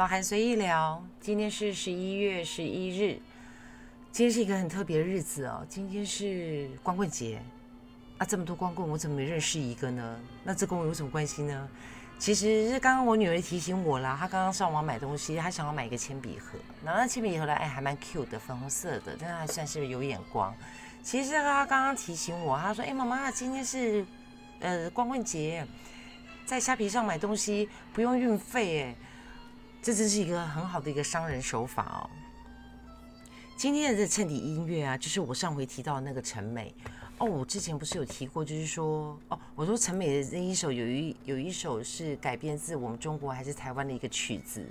老韩随意聊，今天是十一月十一日，今天是一个很特别的日子哦。今天是光棍节啊，这么多光棍，我怎么没认识一个呢？那这跟我有什么关系呢？其实是刚刚我女儿提醒我啦，她刚刚上网买东西，她想要买一个铅笔盒，然后那铅笔盒呢，哎，还蛮 cute 的，粉红色的，但还算是有眼光。其实她刚刚提醒我，她说：“哎，妈妈，今天是呃光棍节，在虾皮上买东西不用运费，哎。”这真是一个很好的一个商人手法哦。今天的这衬底音乐啊，就是我上回提到的那个陈美哦。我之前不是有提过，就是说哦，我说陈美的那一首有一有一首是改编自我们中国还是台湾的一个曲子，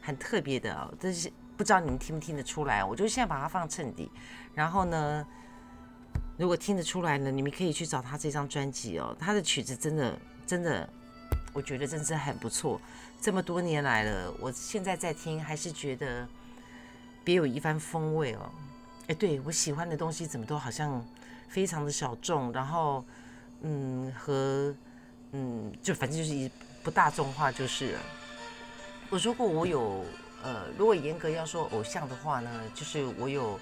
很特别的哦。但是不知道你们听不听得出来？我就现在把它放衬底，然后呢，如果听得出来呢，你们可以去找他这张专辑哦。他的曲子真的真的。我觉得真是很不错，这么多年来了，我现在在听还是觉得别有一番风味哦。哎，对我喜欢的东西怎么都好像非常的小众，然后嗯和嗯就反正就是不大众化就是了。我说过我有呃，如果严格要说偶像的话呢，就是我有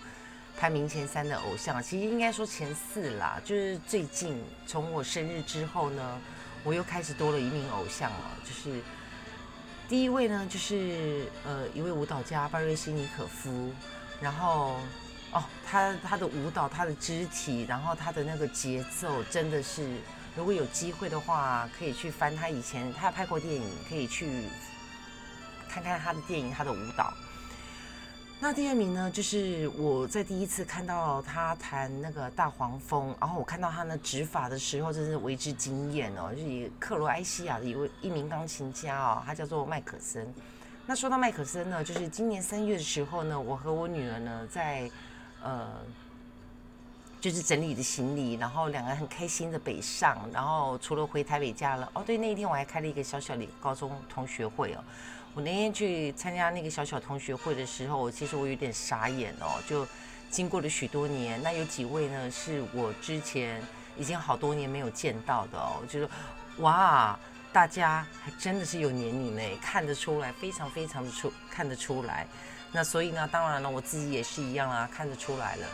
排名前三的偶像，其实应该说前四啦。就是最近从我生日之后呢。我又开始多了一名偶像了，就是第一位呢，就是呃一位舞蹈家巴瑞西尼可夫，然后哦，他他的舞蹈，他的肢体，然后他的那个节奏，真的是，如果有机会的话，可以去翻他以前他拍过电影，可以去看看他的电影，他的舞蹈。那第二名呢，就是我在第一次看到他弹那个大黄蜂，然后我看到他那指法的时候，真是为之惊艳哦。就是克罗埃西亚的一位一名钢琴家哦，他叫做麦克森。那说到麦克森呢，就是今年三月的时候呢，我和我女儿呢在呃，就是整理的行李，然后两个很开心的北上，然后除了回台北家了，哦对，那一天我还开了一个小小的高中同学会哦。我那天去参加那个小小同学会的时候，其实我有点傻眼哦。就经过了许多年，那有几位呢是我之前已经好多年没有见到的哦。就是哇，大家还真的是有年龄嘞，看得出来，非常非常的出看得出来。那所以呢，当然了，我自己也是一样啊，看得出来了。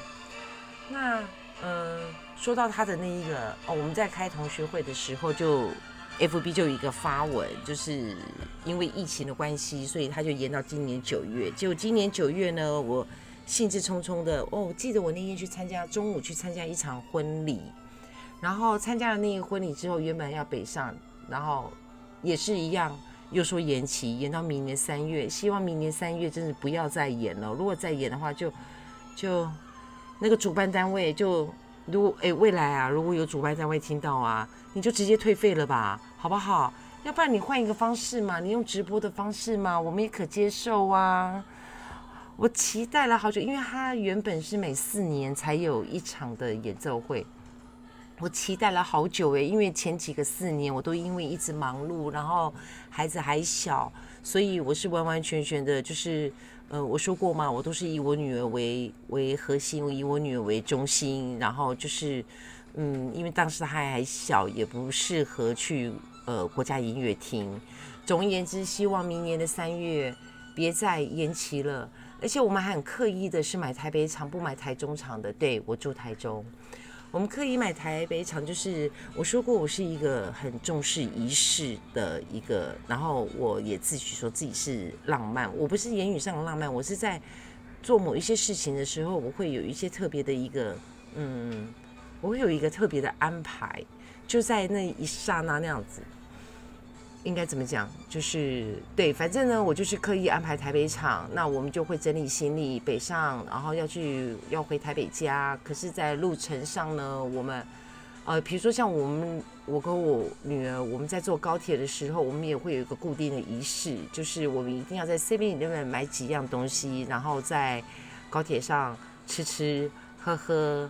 那嗯，说到他的那一个哦，我们在开同学会的时候就。F B 就有一个发文，就是因为疫情的关系，所以他就延到今年九月。结果今年九月呢，我兴致冲冲的哦，记得我那天去参加，中午去参加一场婚礼，然后参加了那个婚礼之后，原本要北上，然后也是一样，又说延期，延到明年三月。希望明年三月真的不要再延了，如果再延的话，就就那个主办单位就。如果哎，未来啊，如果有主办单位听到啊，你就直接退费了吧，好不好？要不然你换一个方式嘛，你用直播的方式嘛，我们也可接受啊。我期待了好久，因为他原本是每四年才有一场的演奏会，我期待了好久哎，因为前几个四年我都因为一直忙碌，然后孩子还小，所以我是完完全全的，就是。呃，我说过嘛，我都是以我女儿为为核心，以我女儿为中心，然后就是，嗯，因为当时她还小，也不适合去呃国家音乐厅。总而言之，希望明年的三月别再延期了。而且我们还很刻意的是买台北场，不买台中场的。对我住台中。我们可以买台北场，就是我说过，我是一个很重视仪式的一个，然后我也自诩说自己是浪漫。我不是言语上的浪漫，我是在做某一些事情的时候，我会有一些特别的一个，嗯，我会有一个特别的安排，就在那一刹那那样子。应该怎么讲？就是对，反正呢，我就是刻意安排台北场，那我们就会整理行李北上，然后要去要回台北家。可是，在路程上呢，我们呃，比如说像我们，我跟我女儿，我们在坐高铁的时候，我们也会有一个固定的仪式，就是我们一定要在 C B 里面买几样东西，然后在高铁上吃吃喝喝，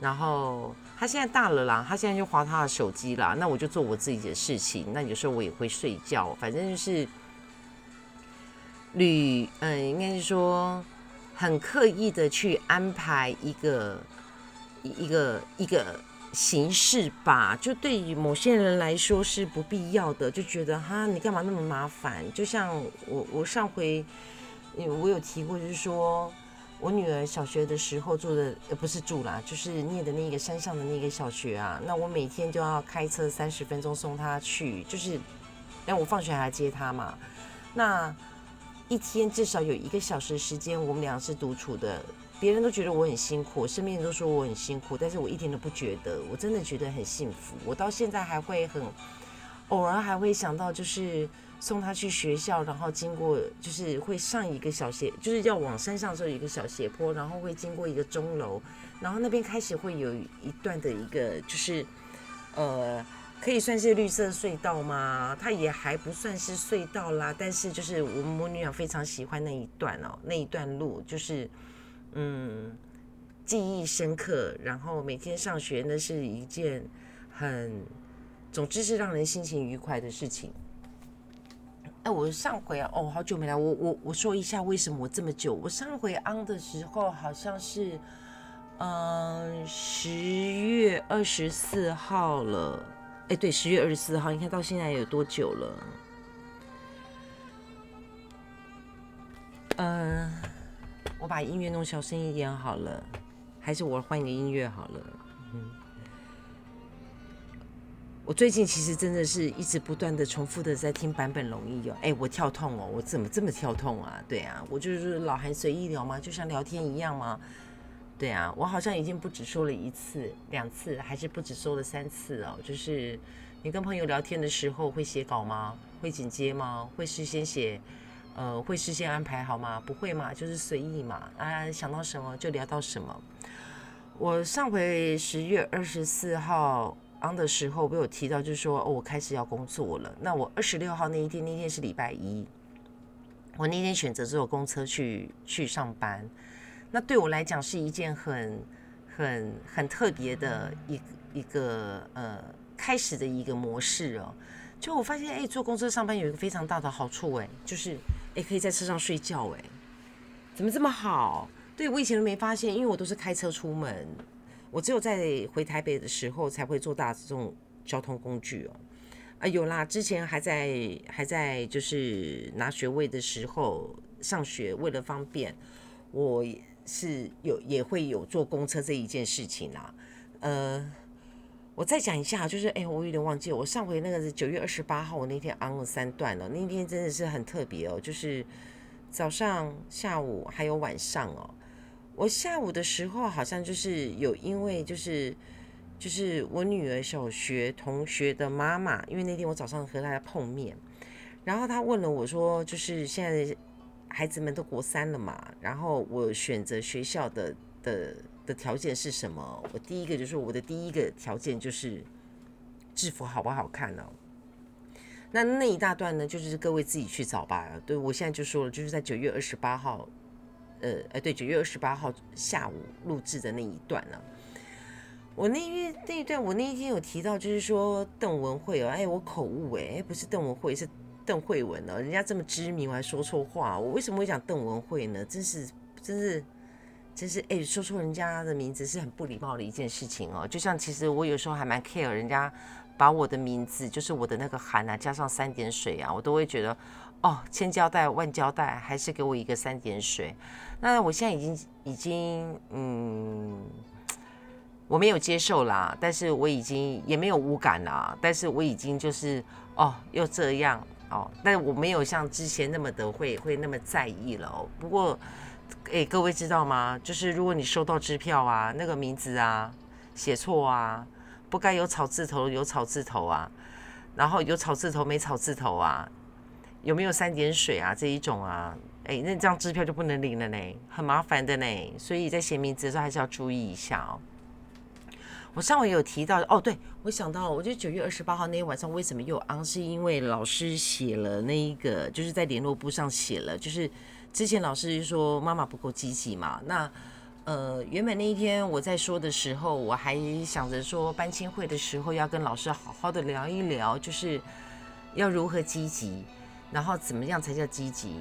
然后。他现在大了啦，他现在就划他的手机啦。那我就做我自己的事情。那有时候我也会睡觉，反正就是旅，嗯，应该是说很刻意的去安排一个一个一个形式吧，就对于某些人来说是不必要的，就觉得哈，你干嘛那么麻烦？就像我我上回，我有提过，就是说我女儿小学的时候住的，呃，不是住啦，就是念的那个山上的那个小学啊。那我每天就要开车三十分钟送她去，就是让我放学还接她嘛。那一天至少有一个小时时间，我们俩是独处的。别人都觉得我很辛苦，身边人都说我很辛苦，但是我一点都不觉得，我真的觉得很幸福。我到现在还会很偶尔还会想到，就是送他去学校，然后经过就是会上一个小斜，就是要往山上的时候有一个小斜坡，然后会经过一个钟楼，然后那边开始会有一段的一个就是呃。可以算是绿色隧道吗？它也还不算是隧道啦，但是就是我们母女俩非常喜欢那一段哦，那一段路就是嗯记忆深刻，然后每天上学那是一件很，总之是让人心情愉快的事情。哎，我上回啊，哦，好久没来，我我我说一下为什么我这么久？我上回 on 的时候好像是嗯十月二十四号了。哎，对，十月二十四号，你看到现在有多久了？嗯，我把音乐弄小声一点好了，还是我换一个音乐好了。嗯，我最近其实真的是一直不断的重复的在听版本容易哦。哎，我跳痛哦，我怎么这么跳痛啊？对啊，我就是老韩随意聊嘛，就像聊天一样嘛。对啊，我好像已经不止说了一次、两次，还是不止说了三次哦。就是你跟朋友聊天的时候会写稿吗？会剪接吗？会事先写，呃，会事先安排好吗？不会嘛，就是随意嘛。啊，想到什么就聊到什么。我上回十月二十四号 on 的时候，我有提到，就是说哦，我开始要工作了。那我二十六号那一天，那天是礼拜一，我那天选择坐公车去去上班。那对我来讲是一件很、很、很特别的一一个呃开始的一个模式哦。就我发现，哎，坐公车上班有一个非常大的好处，哎，就是哎可以在车上睡觉，哎，怎么这么好？对我以前都没发现，因为我都是开车出门，我只有在回台北的时候才会坐大众交通工具哦。啊，有啦，之前还在还在就是拿学位的时候上学，为了方便我。是有也会有坐公车这一件事情啦，呃，我再讲一下，就是哎，我有点忘记，我上回那个是九月二十八号，我那天安了三段了，那天真的是很特别哦，就是早上、下午还有晚上哦。我下午的时候好像就是有，因为就是就是我女儿小学同学的妈妈，因为那天我早上和大家碰面，然后她问了我说，就是现在。孩子们都国三了嘛，然后我选择学校的的的条件是什么？我第一个就是我的第一个条件就是制服好不好看呢？那那一大段呢，就是各位自己去找吧。对我现在就说了，就是在九月二十八号，呃，哎，对，九月二十八号下午录制的那一段呢。我那一那一段，我那一天有提到，就是说邓文慧哦，哎，我口误哎，不是邓文慧是。邓慧文哦？人家这么知名，我还说错话。我为什么会讲邓文慧呢？真是，真是，真是，哎，说错人家的名字是很不礼貌的一件事情哦。就像其实我有时候还蛮 care 人家把我的名字，就是我的那个韩啊，加上三点水啊，我都会觉得哦，千交代万交代，还是给我一个三点水。那我现在已经已经嗯，我没有接受啦，但是我已经也没有无感啦，但是我已经就是哦，又这样。哦，但我没有像之前那么的会会那么在意了哦。不过，哎，各位知道吗？就是如果你收到支票啊，那个名字啊写错啊，不该有草字头有草字头啊，然后有草字头没草字头啊，有没有三点水啊这一种啊，哎，那张支票就不能领了呢，很麻烦的呢。所以在写名字的时候还是要注意一下哦。我上回有提到哦，对我想到，我觉得九月二十八号那天晚上为什么又昂，是因为老师写了那一个，就是在联络簿上写了，就是之前老师说妈妈不够积极嘛。那呃，原本那一天我在说的时候，我还想着说班亲会的时候要跟老师好好的聊一聊，就是要如何积极，然后怎么样才叫积极。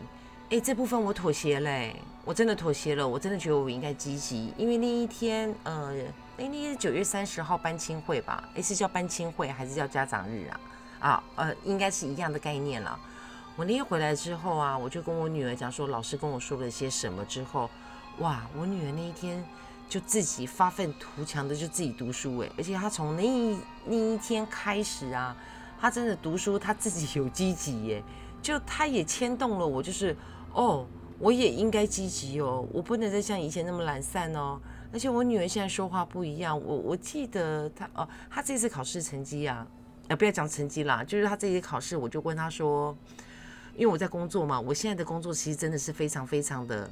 哎，这部分我妥协嘞，我真的妥协了，我真的觉得我应该积极，因为那一天，呃，那那天九月三十号班亲会吧？哎，是叫班亲会还是叫家长日啊？啊，呃，应该是一样的概念了。我那天回来之后啊，我就跟我女儿讲说，老师跟我说了些什么之后，哇，我女儿那一天就自己发愤图强的就自己读书哎，而且她从那一那一天开始啊，她真的读书，她自己有积极耶，就她也牵动了我，就是。哦，我也应该积极哦，我不能再像以前那么懒散哦。而且我女儿现在说话不一样，我我记得她哦，她这次考试成绩啊，呃，不要讲成绩啦，就是她这次考试，我就问她说，因为我在工作嘛，我现在的工作其实真的是非常非常的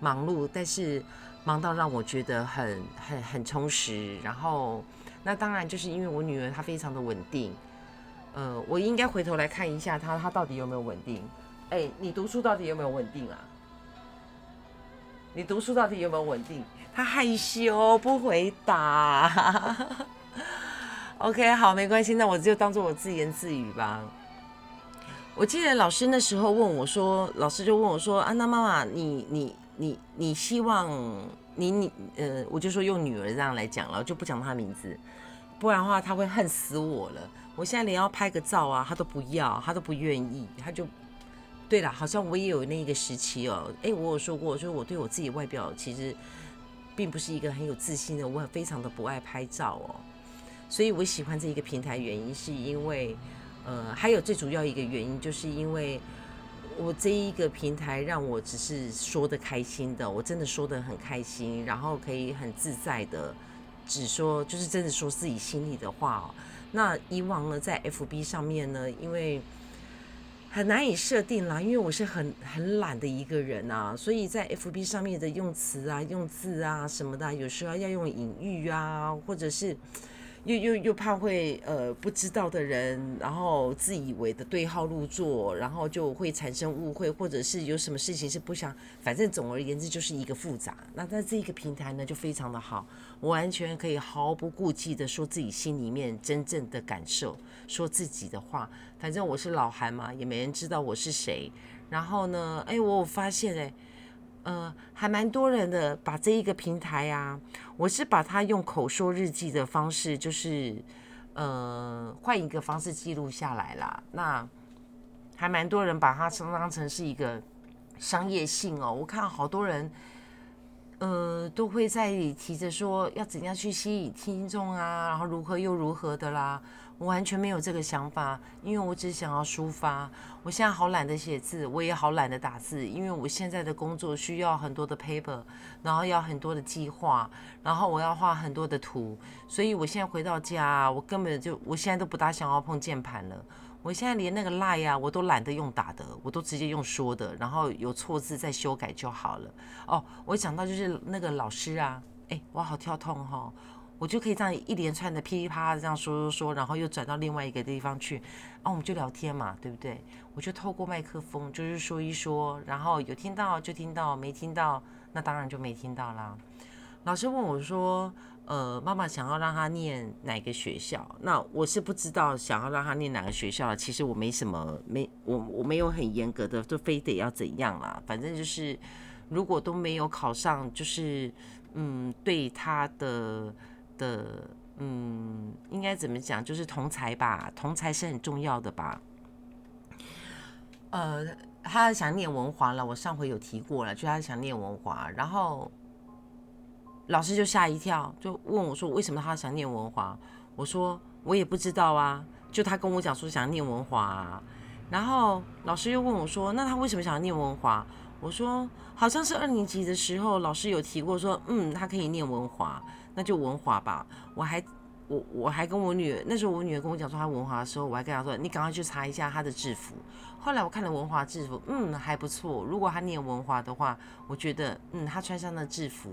忙碌，但是忙到让我觉得很很很充实。然后那当然就是因为我女儿她非常的稳定，呃，我应该回头来看一下他，他到底有没有稳定。哎，你读书到底有没有稳定啊？你读书到底有没有稳定？他害羞不回答。OK，好，没关系，那我就当做我自言自语吧。我记得老师那时候问我说，老师就问我说：“安娜妈妈，你你你你希望你你呃，我就说用女儿这样来讲了，就不讲她名字，不然的话她会恨死我了。我现在连要拍个照啊，他都不要，他都不愿意，他就。”对了，好像我也有那个时期哦。哎，我有说过，就是我对我自己外表其实并不是一个很有自信的，我非常的不爱拍照哦。所以我喜欢这一个平台，原因是因为，呃，还有最主要一个原因，就是因为我这一个平台让我只是说的开心的，我真的说的很开心，然后可以很自在的只说，就是真的说自己心里的话哦。那以往呢，在 FB 上面呢，因为很难以设定啦，因为我是很很懒的一个人啊，所以在 F B 上面的用词啊、用字啊什么的，有时候要用隐喻啊，或者是。又又又怕会呃不知道的人，然后自以为的对号入座，然后就会产生误会，或者是有什么事情是不想，反正总而言之就是一个复杂。那在这一个平台呢，就非常的好，我完全可以毫不顾忌的说自己心里面真正的感受，说自己的话。反正我是老韩嘛，也没人知道我是谁。然后呢，哎，我发现哎。呃，还蛮多人的，把这一个平台啊，我是把它用口说日记的方式，就是呃换一个方式记录下来啦。那还蛮多人把它当成是一个商业性哦。我看好多人，呃，都会在提着说要怎样去吸引听众啊，然后如何又如何的啦。我完全没有这个想法，因为我只想要抒发。我现在好懒得写字，我也好懒得打字，因为我现在的工作需要很多的 paper，然后要很多的计划，然后我要画很多的图，所以我现在回到家，我根本就我现在都不大想要碰键盘了。我现在连那个 line 啊，我都懒得用打的，我都直接用说的，然后有错字再修改就好了。哦，我想到就是那个老师啊，哎，我好跳痛哈。我就可以这样一连串的噼里啪啦这样说说说，然后又转到另外一个地方去，然后我们就聊天嘛，对不对？我就透过麦克风就是说一说，然后有听到就听到，没听到那当然就没听到啦。老师问我说：“呃，妈妈想要让他念哪个学校？”那我是不知道想要让他念哪个学校。其实我没什么，没我我没有很严格的，就非得要怎样啦。反正就是如果都没有考上，就是嗯，对他的。的嗯，应该怎么讲？就是同才吧，同才是很重要的吧。呃，他想念文华了，我上回有提过了，就他想念文华，然后老师就吓一跳，就问我说：“为什么他想念文华？”我说：“我也不知道啊，就他跟我讲说想念文华。”然后老师又问我说：“那他为什么想念文华？”我说：“好像是二年级的时候，老师有提过说，嗯，他可以念文华。”那就文华吧，我还我我还跟我女儿，那时候我女儿跟我讲说她文华的时候，我还跟她说你赶快去查一下她的制服。后来我看了文华制服，嗯，还不错。如果她念文华的话，我觉得嗯，她穿上的制服，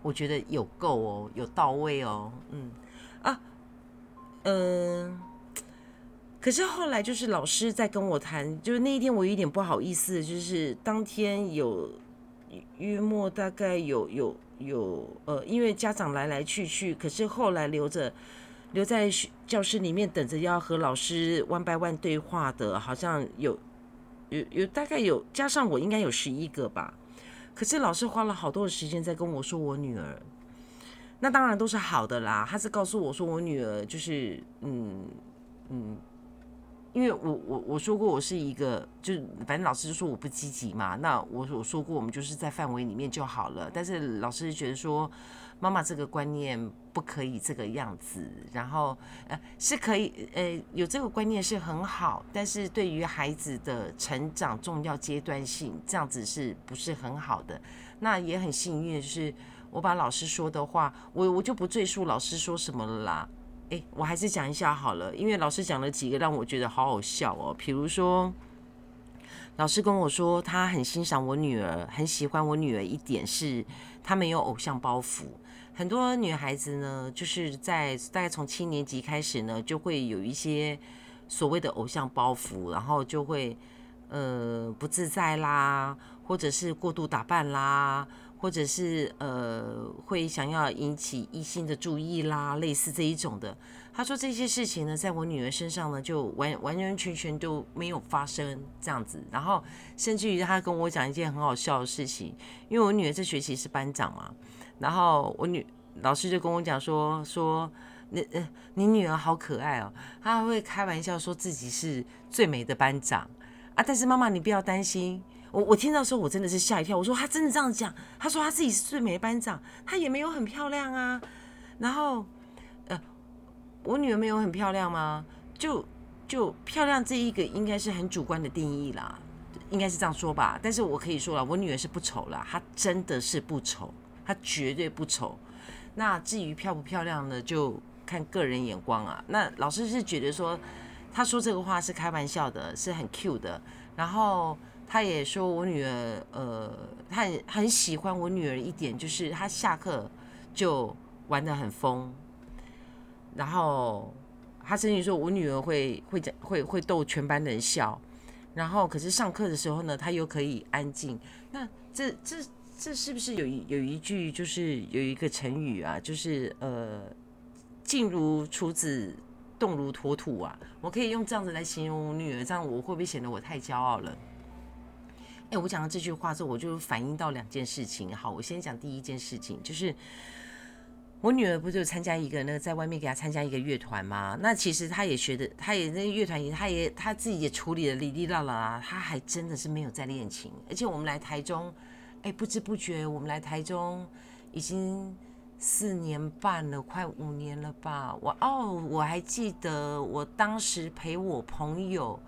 我觉得有够哦，有到位哦，嗯啊，嗯，可是后来就是老师在跟我谈，就是那一天我有点不好意思，就是当天有约莫大概有有。有呃，因为家长来来去去，可是后来留着留在教室里面等着要和老师 one by one 对话的，好像有有有大概有加上我应该有十一个吧。可是老师花了好多的时间在跟我说我女儿，那当然都是好的啦。他是告诉我说我女儿就是嗯嗯。因为我我我说过我是一个，就反正老师就说我不积极嘛。那我我说过我们就是在范围里面就好了。但是老师觉得说，妈妈这个观念不可以这个样子。然后呃是可以呃有这个观念是很好，但是对于孩子的成长重要阶段性这样子是不是很好的？那也很幸运是，我把老师说的话，我我就不赘述老师说什么了啦。哎，我还是讲一下好了，因为老师讲了几个让我觉得好好笑哦。比如说，老师跟我说他很欣赏我女儿，很喜欢我女儿一点是她没有偶像包袱。很多女孩子呢，就是在大概从七年级开始呢，就会有一些所谓的偶像包袱，然后就会呃不自在啦，或者是过度打扮啦。或者是呃会想要引起异性的注意啦，类似这一种的。他说这些事情呢，在我女儿身上呢，就完完完全全都没有发生这样子。然后甚至于他跟我讲一件很好笑的事情，因为我女儿这学期是班长嘛，然后我女老师就跟我讲说说，你呃你女儿好可爱哦，她会开玩笑说自己是最美的班长啊，但是妈妈你不要担心。我我听到时候我真的是吓一跳，我说他真的这样讲？他说他自己是最美班长，他也没有很漂亮啊。然后，呃，我女儿没有很漂亮吗？就就漂亮这一个应该是很主观的定义啦，应该是这样说吧。但是我可以说了，我女儿是不丑了，她真的是不丑，她绝对不丑。那至于漂不漂亮呢，就看个人眼光啊。那老师是觉得说，他说这个话是开玩笑的，是很 Q 的，然后。他也说我女儿，呃，他很很喜欢我女儿一点，就是她下课就玩的很疯，然后他甚至说我女儿会会讲会会逗全班人笑，然后可是上课的时候呢，她又可以安静。那这这这是不是有一有一句就是有一个成语啊，就是呃，静如处子，动如脱兔啊？我可以用这样子来形容我女儿，这样我会不会显得我太骄傲了？哎，我讲到这句话之后，我就反映到两件事情。好，我先讲第一件事情，就是我女儿不是参加一个那个在外面给她参加一个乐团吗？那其实她也学的，她也那乐团也，她也她自己也处理了哩哩啦啦，她还真的是没有在练琴。而且我们来台中，哎，不知不觉我们来台中已经四年半了，快五年了吧？我哦，我还记得我当时陪我朋友。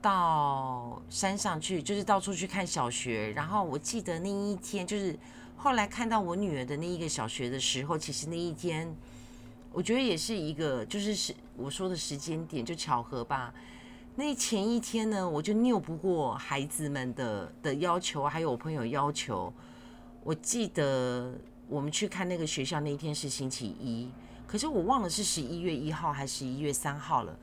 到山上去，就是到处去看小学。然后我记得那一天，就是后来看到我女儿的那一个小学的时候，其实那一天，我觉得也是一个，就是是我说的时间点，就巧合吧。那前一天呢，我就拗不过孩子们的的要求，还有我朋友要求。我记得我们去看那个学校那一天是星期一，可是我忘了是十一月一号还是十一月三号了。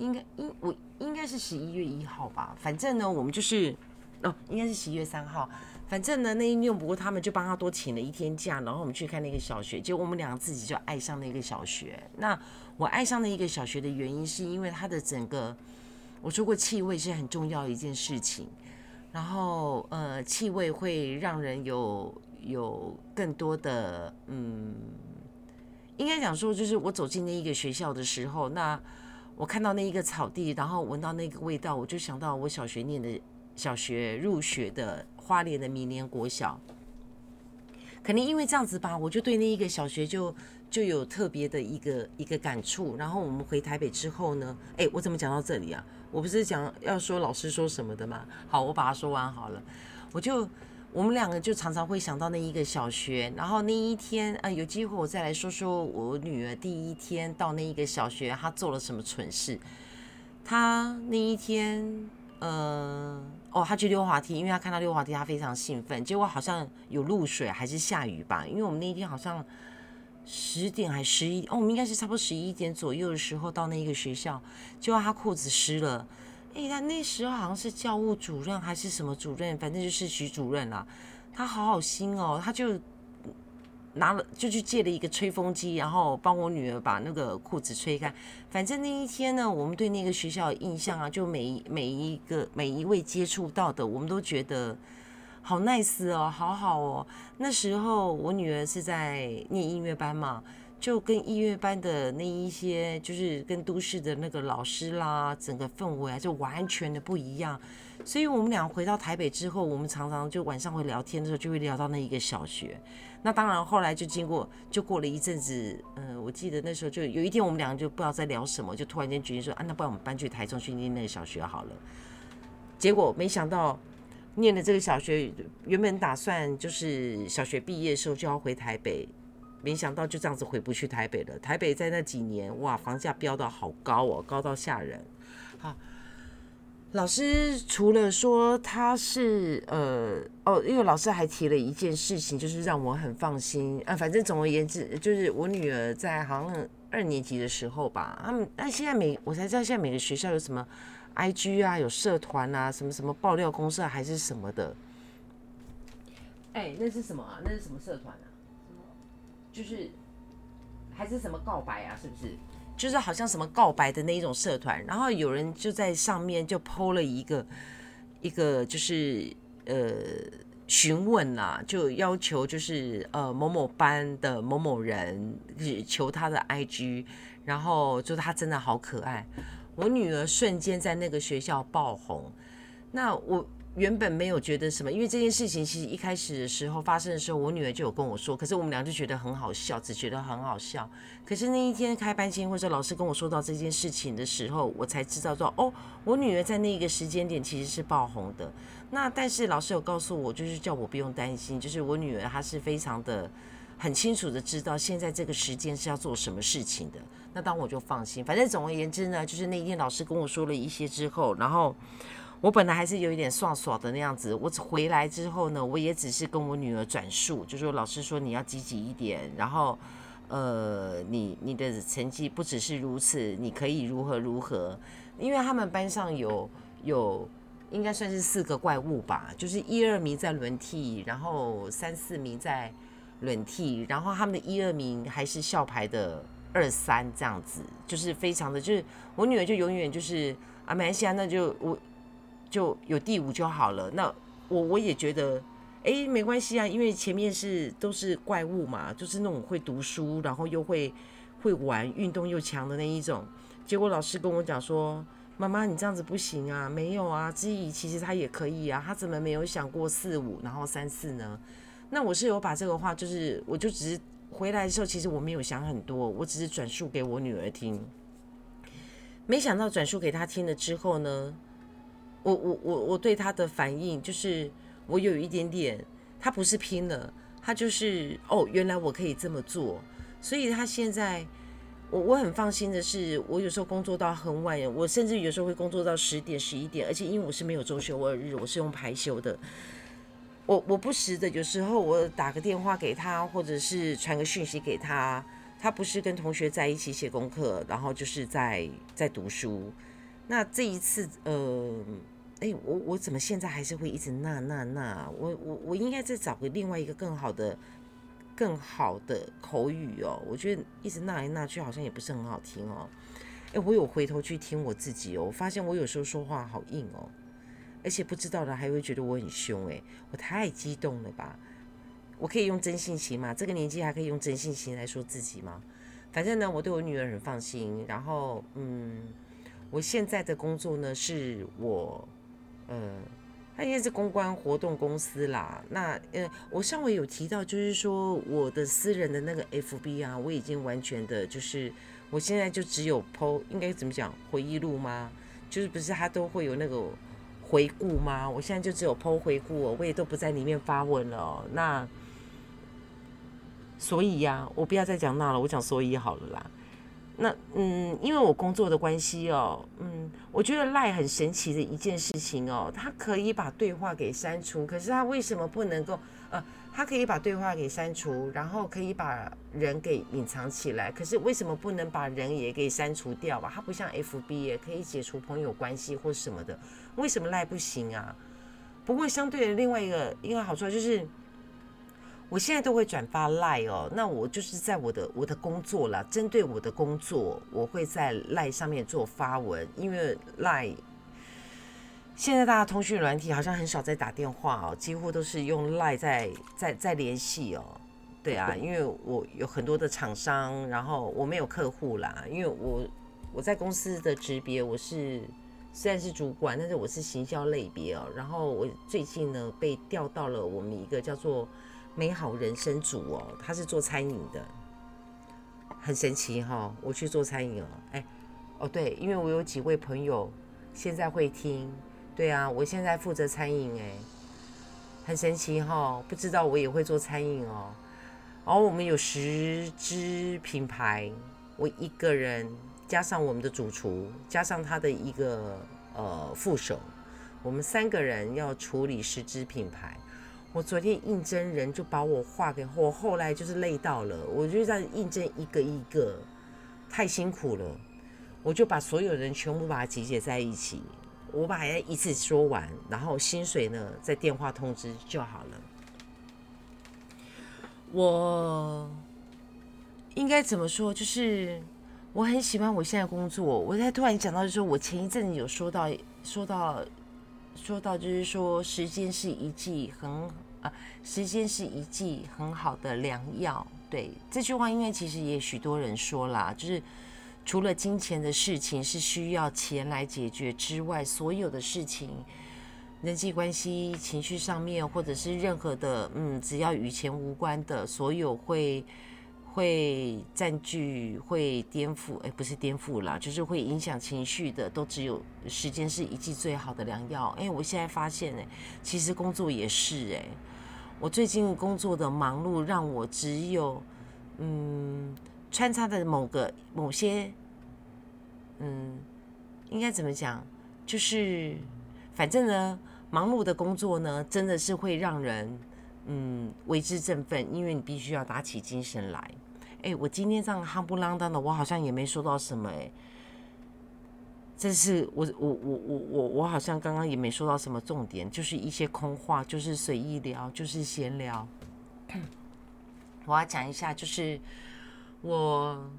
应该应我应该是十一月一号吧，反正呢，我们就是哦，应该是十一月三号。反正呢，那一用不过他们就帮他多请了一天假，然后我们去看那个小学，结果我们两个自己就爱上那个小学。那我爱上那一个小学的原因，是因为它的整个我说过气味是很重要的一件事情，然后呃，气味会让人有有更多的嗯，应该讲说，就是我走进那一个学校的时候，那。我看到那一个草地，然后闻到那个味道，我就想到我小学念的小学入学的花莲的明年国小，肯定因为这样子吧，我就对那一个小学就就有特别的一个一个感触。然后我们回台北之后呢，哎，我怎么讲到这里啊？我不是讲要说老师说什么的吗？好，我把它说完好了，我就。我们两个就常常会想到那一个小学，然后那一天，呃，有机会我再来说说我女儿第一天到那一个小学，她做了什么蠢事。她那一天，呃，哦，她去溜滑梯，因为她看到溜滑梯，她非常兴奋。结果好像有露水还是下雨吧，因为我们那一天好像十点还十一，哦，我们应该是差不多十一点左右的时候到那一个学校，结果她裤子湿了。哎，他那时候好像是教务主任还是什么主任，反正就是徐主任啦。他好好心哦，他就拿了就去借了一个吹风机，然后帮我女儿把那个裤子吹干。反正那一天呢，我们对那个学校的印象啊，就每每一个每一位接触到的，我们都觉得好 nice 哦，好好哦。那时候我女儿是在念音乐班嘛。就跟音乐班的那一些，就是跟都市的那个老师啦，整个氛围啊，就完全的不一样。所以我们俩回到台北之后，我们常常就晚上会聊天的时候，就会聊到那一个小学。那当然后来就经过，就过了一阵子，嗯，我记得那时候就有一天，我们两个就不知道在聊什么，就突然间决定说，啊，那不然我们搬去台中去念那个小学好了。结果没想到，念的这个小学原本打算就是小学毕业的时候就要回台北。没想到就这样子回不去台北了。台北在那几年，哇，房价飙到好高哦，高到吓人。好，老师除了说他是呃哦，因为老师还提了一件事情，就是让我很放心啊。反正总而言之，就是我女儿在好像二年级的时候吧，他们那现在每我才知道现在每个学校有什么 IG 啊，有社团啊，什么什么爆料公社还是什么的。哎，那是什么啊？那是什么社团啊？就是还是什么告白啊？是不是？就是好像什么告白的那一种社团，然后有人就在上面就抛了一个一个就是呃询问啊，就要求就是呃某某班的某某人求他的 IG，然后就他真的好可爱，我女儿瞬间在那个学校爆红，那我。原本没有觉得什么，因为这件事情其实一开始的时候发生的时候，我女儿就有跟我说，可是我们俩就觉得很好笑，只觉得很好笑。可是那一天开班前或者老师跟我说到这件事情的时候，我才知道说，哦，我女儿在那个时间点其实是爆红的。那但是老师有告诉我，就是叫我不用担心，就是我女儿她是非常的很清楚的知道现在这个时间是要做什么事情的。那当我就放心，反正总而言之呢，就是那一天老师跟我说了一些之后，然后。我本来还是有一点爽爽的那样子，我回来之后呢，我也只是跟我女儿转述，就说老师说你要积极一点，然后，呃，你你的成绩不只是如此，你可以如何如何，因为他们班上有有应该算是四个怪物吧，就是一二名在轮替，然后三四名在轮替，然后他们的一二名还是校牌的二三这样子，就是非常的，就是我女儿就永远就是啊，没关系啊，那就我。就有第五就好了。那我我也觉得，哎，没关系啊，因为前面是都是怪物嘛，就是那种会读书，然后又会会玩，运动又强的那一种。结果老师跟我讲说：“妈妈，你这样子不行啊，没有啊，之怡其实他也可以啊，他怎么没有想过四五，然后三四呢？”那我是有把这个话，就是我就只是回来的时候，其实我没有想很多，我只是转述给我女儿听。没想到转述给她听了之后呢？我我我我对他的反应就是，我有一点点，他不是拼了，他就是哦，原来我可以这么做，所以他现在，我我很放心的是，我有时候工作到很晚，我甚至有时候会工作到十点十一点，而且因为我是没有周休二日，我是用排休的，我我不时的有时候我打个电话给他，或者是传个讯息给他，他不是跟同学在一起写功课，然后就是在在读书。那这一次，呃，哎，我我怎么现在还是会一直那那那？我我我应该再找个另外一个更好的、更好的口语哦。我觉得一直那来那去好像也不是很好听哦。哎，我有回头去听我自己哦，我发现我有时候说话好硬哦，而且不知道的还会觉得我很凶哎，我太激动了吧？我可以用真性情吗？这个年纪还可以用真性情来说自己吗？反正呢，我对我女儿很放心，然后嗯。我现在的工作呢，是我，呃，他应该是公关活动公司啦。那，呃，我上回有提到，就是说我的私人的那个 FB 啊，我已经完全的，就是我现在就只有 PO，应该怎么讲回忆录吗？就是不是他都会有那个回顾吗？我现在就只有 PO 回顾，我也都不在里面发文了。那，所以呀，我不要再讲那了，我讲所以好了啦。那嗯，因为我工作的关系哦，嗯，我觉得赖很神奇的一件事情哦，它可以把对话给删除，可是它为什么不能够？呃，它可以把对话给删除，然后可以把人给隐藏起来，可是为什么不能把人也给删除掉吧？它不像 FB 也可以解除朋友关系或什么的，为什么赖不行啊？不过相对的另外一个一个好处就是。我现在都会转发 Line 哦，那我就是在我的我的工作啦，针对我的工作，我会在 Line 上面做发文，因为 Line 现在大家通讯软体好像很少在打电话哦，几乎都是用 Line 在在在联系哦。对啊，因为我有很多的厂商，然后我没有客户啦，因为我我在公司的职别我是虽然是主管，但是我是行销类别哦。然后我最近呢被调到了我们一个叫做美好人生组哦，他是做餐饮的，很神奇哈。我去做餐饮哦，哎哦对，因为我有几位朋友现在会听，对啊，我现在负责餐饮哎，很神奇哈，不知道我也会做餐饮哦。然后我们有十支品牌，我一个人加上我们的主厨，加上他的一个呃副手，我们三个人要处理十支品牌。我昨天应征人就把我画给我，后来就是累到了，我就在应征一个一个，太辛苦了。我就把所有人全部把它集结在一起，我把它一次说完，然后薪水呢在电话通知就好了。我应该怎么说？就是我很喜欢我现在工作。我在突然讲到，就是我前一阵子有说到，说到，说到，就是说时间是一剂很啊，时间是一剂很好的良药。对这句话，因为其实也许多人说啦，就是除了金钱的事情是需要钱来解决之外，所有的事情。人际关系、情绪上面，或者是任何的，嗯，只要与钱无关的，所有会会占据、会颠覆，哎，不是颠覆啦，就是会影响情绪的，都只有时间是一剂最好的良药。哎，我现在发现，哎，其实工作也是，哎，我最近工作的忙碌，让我只有，嗯，穿插的某个某些，嗯，应该怎么讲，就是反正呢。忙碌的工作呢，真的是会让人嗯为之振奋，因为你必须要打起精神来。哎，我今天这样夯不啷当的，我好像也没说到什么哎。这是我我我我我我好像刚刚也没说到什么重点，就是一些空话，就是随意聊，就是闲聊。我要讲一下，就是我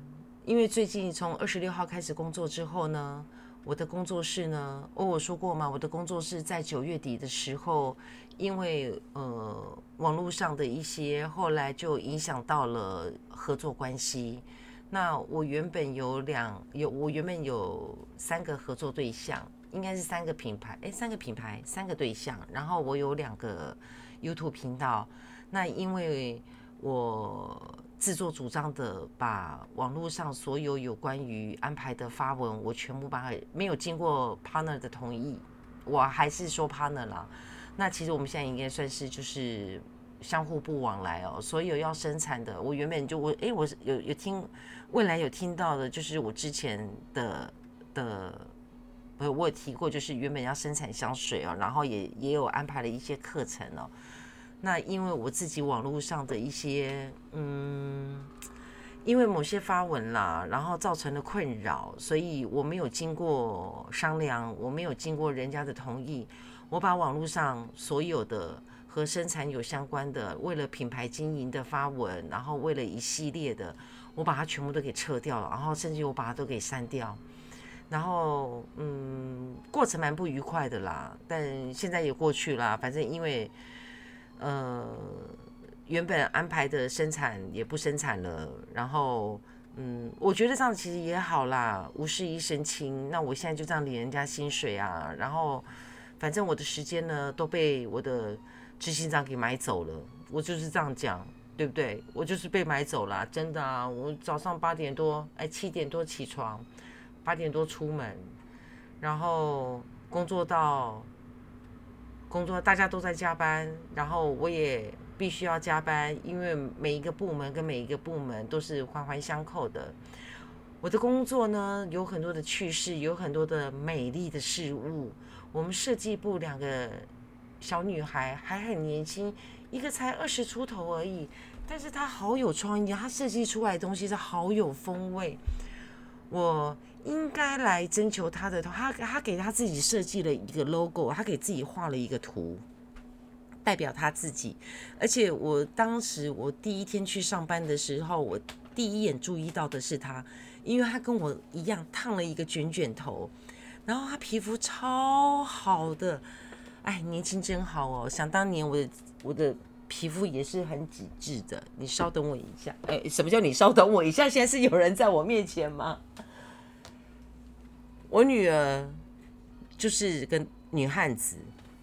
因为最近从二十六号开始工作之后呢。我的工作室呢？哦，我说过吗？我的工作室在九月底的时候，因为呃网络上的一些，后来就影响到了合作关系。那我原本有两有，我原本有三个合作对象，应该是三个品牌，哎，三个品牌，三个对象。然后我有两个 YouTube 频道。那因为我。自作主张的把网络上所有有关于安排的发文，我全部把它没有经过 partner 的同意，我还是说 partner 了。那其实我们现在应该算是就是相互不往来哦。所有要生产的，我原本就我哎，我是有有听未来有听到的，就是我之前的的，不，我有提过，就是原本要生产香水哦，然后也也有安排了一些课程哦。那因为我自己网络上的一些，嗯，因为某些发文啦，然后造成了困扰，所以我没有经过商量，我没有经过人家的同意，我把网络上所有的和生产有相关的，为了品牌经营的发文，然后为了一系列的，我把它全部都给撤掉了，然后甚至我把它都给删掉，然后嗯，过程蛮不愉快的啦，但现在也过去了，反正因为。呃，原本安排的生产也不生产了，然后，嗯，我觉得这样其实也好啦，无事一身轻。那我现在就这样领人家薪水啊，然后，反正我的时间呢都被我的执行长给买走了，我就是这样讲，对不对？我就是被买走了，真的啊！我早上八点多，哎，七点多起床，八点多出门，然后工作到。工作大家都在加班，然后我也必须要加班，因为每一个部门跟每一个部门都是环环相扣的。我的工作呢有很多的趣事，有很多的美丽的事物。我们设计部两个小女孩还很年轻，一个才二十出头而已，但是她好有创意，她设计出来的东西是好有风味。我。应该来征求她的，她她给她自己设计了一个 logo，她给自己画了一个图，代表他自己。而且我当时我第一天去上班的时候，我第一眼注意到的是他，因为他跟我一样烫了一个卷卷头，然后他皮肤超好的，哎，年轻真好哦！想当年我的我的皮肤也是很紧致的。你稍等我一下，哎，什么叫你稍等我一下？现在是有人在我面前吗？我女儿就是个女汉子，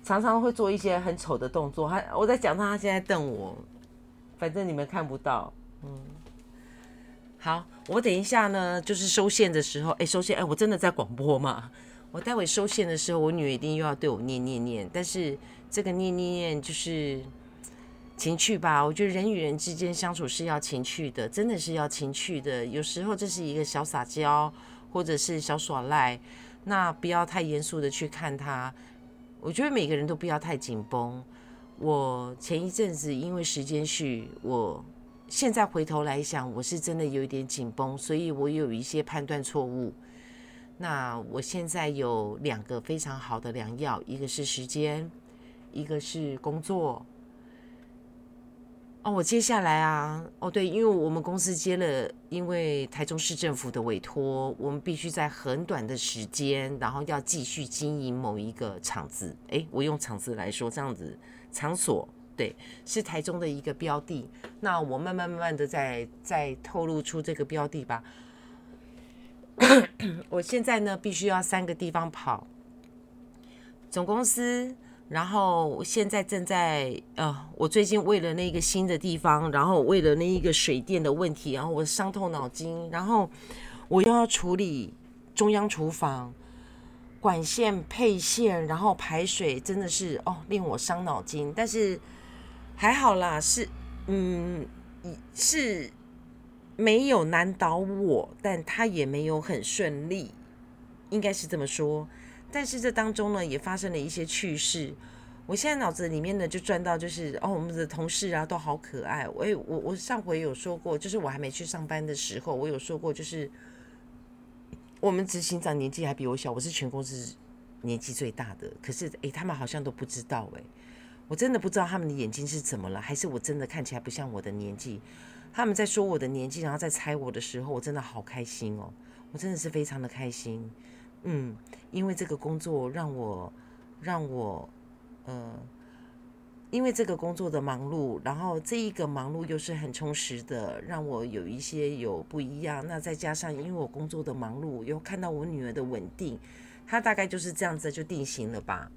常常会做一些很丑的动作。她我在讲她，她现在瞪我，反正你们看不到。嗯，好，我等一下呢，就是收线的时候，哎，收线，哎，我真的在广播吗？我待会收线的时候，我女儿一定又要对我念念念，但是这个念念念就是情趣吧？我觉得人与人之间相处是要情趣的，真的是要情趣的。有时候这是一个小撒娇。或者是小耍赖，那不要太严肃的去看他。我觉得每个人都不要太紧绷。我前一阵子因为时间序，我现在回头来想，我是真的有一点紧绷，所以我有一些判断错误。那我现在有两个非常好的良药，一个是时间，一个是工作。哦，我接下来啊，哦对，因为我们公司接了，因为台中市政府的委托，我们必须在很短的时间，然后要继续经营某一个场子。诶，我用场子来说，这样子场所，对，是台中的一个标的。那我慢慢慢慢的在在透露出这个标的吧。我现在呢，必须要三个地方跑，总公司。然后现在正在呃，我最近为了那个新的地方，然后为了那一个水电的问题，然后我伤透脑筋。然后我又要处理中央厨房管线配线，然后排水，真的是哦，令我伤脑筋。但是还好啦，是嗯，是没有难倒我，但他也没有很顺利，应该是这么说。但是这当中呢，也发生了一些趣事。我现在脑子里面呢，就转到就是哦，我们的同事啊，都好可爱。我我我上回有说过，就是我还没去上班的时候，我有说过，就是我们执行长年纪还比我小，我是全公司年纪最大的。可是诶，他们好像都不知道诶，我真的不知道他们的眼睛是怎么了，还是我真的看起来不像我的年纪？他们在说我的年纪，然后在猜我的时候，我真的好开心哦，我真的是非常的开心。嗯，因为这个工作让我，让我，呃，因为这个工作的忙碌，然后这一个忙碌又是很充实的，让我有一些有不一样。那再加上因为我工作的忙碌，又看到我女儿的稳定，她大概就是这样子就定型了吧。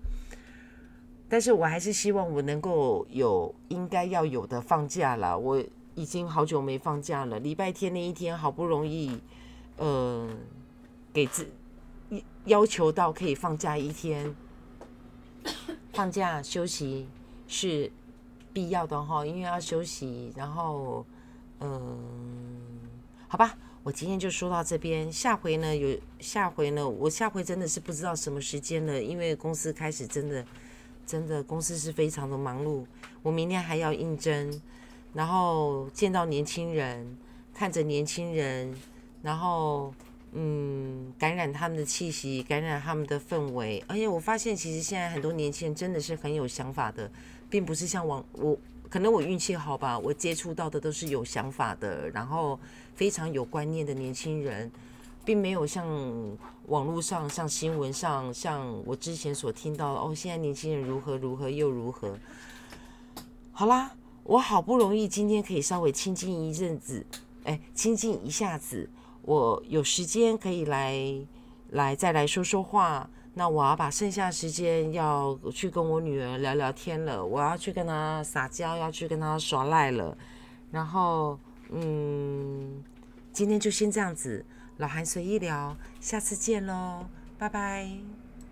但是我还是希望我能够有应该要有的放假了。我已经好久没放假了，礼拜天那一天好不容易，呃，给自。要求到可以放假一天，放假休息是必要的哈，因为要休息。然后，嗯，好吧，我今天就说到这边。下回呢，有下回呢，我下回真的是不知道什么时间了，因为公司开始真的真的公司是非常的忙碌。我明天还要应征，然后见到年轻人，看着年轻人，然后。嗯，感染他们的气息，感染他们的氛围。而且我发现，其实现在很多年轻人真的是很有想法的，并不是像网我可能我运气好吧，我接触到的都是有想法的，然后非常有观念的年轻人，并没有像网络上、像新闻上、像我之前所听到哦，现在年轻人如何如何又如何。好啦，我好不容易今天可以稍微清静一阵子，哎，清静一下子。我有时间可以来来再来说说话，那我要把剩下时间要去跟我女儿聊聊天了，我要去跟她撒娇，要去跟她耍赖了。然后，嗯，今天就先这样子，老韩随意聊，下次见喽，拜拜。